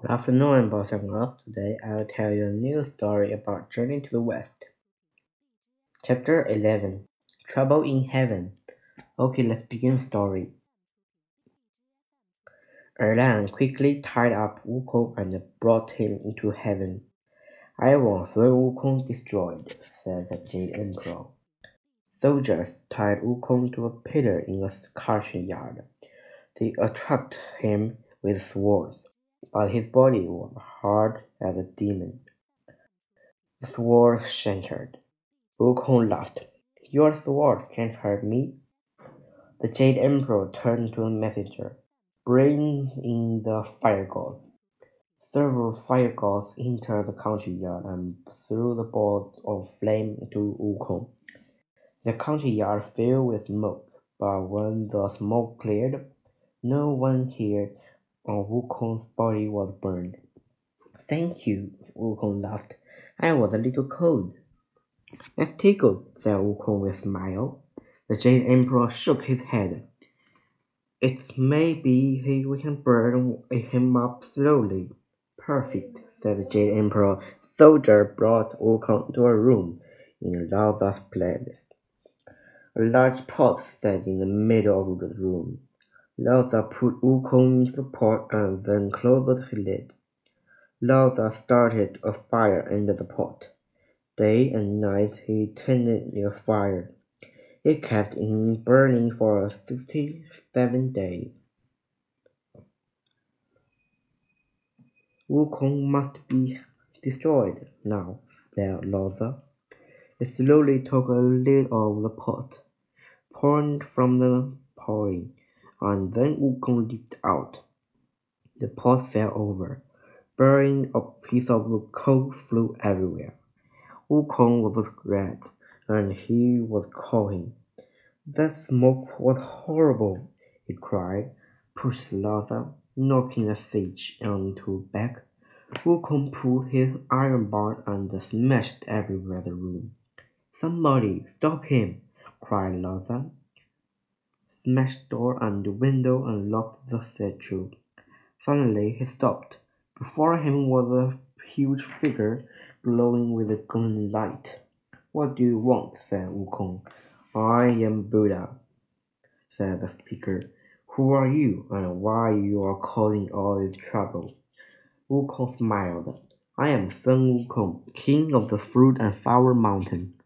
Good afternoon, boys and girls. Today I'll tell you a new story about Journey to the West. Chapter 11 Trouble in Heaven. Okay, let's begin the story. Erlang quickly tied up Wukong and brought him into heaven. I want the Wukong destroyed, said the Jade Emperor. Soldiers tied Wukong to a pillar in a caution yard. They attacked him with swords but his body was hard as a demon. The sword shattered. Wukong laughed. Your sword can't hurt me. The Jade Emperor turned to a messenger. Bring in the fire god. Several fire gods entered the country yard and threw the balls of flame to Wukong. The country yard filled with smoke, but when the smoke cleared, no one here Wukong's body was burned. Thank you, Wukong laughed. I was a little cold. Let's tickled, said Wukong with a smile. The Jade Emperor shook his head. It may be we can burn him up slowly. Perfect, said the Jade Emperor. Soldier brought Wukong to a room in Laozi's palace. A large pot stood in the middle of the room. Laozi put Wu Wukong into the pot and then closed the lid. Laozi started a fire under the pot. Day and night he tended the fire. It kept in burning for sixty-seven days. Wu Wukong must be destroyed now, said Laozi. He slowly took a lid of the pot, poured from the pouring and then Wukong leaped out. The pot fell over, burying a piece of coal flew everywhere. Wukong was red, and he was coughing. That smoke was horrible, he cried, pushed Laozi, knocking a sage onto back. Wukong pulled his iron bar and smashed everywhere the room. Somebody stop him! cried Laozi smashed door and window and locked the statue. Finally he stopped. Before him was a huge figure glowing with a golden light. What do you want? said Wukong. I am Buddha, said the figure. Who are you, and why you are causing all this trouble? Wukong smiled. I am Sun Wukong, king of the Fruit and Flower Mountain.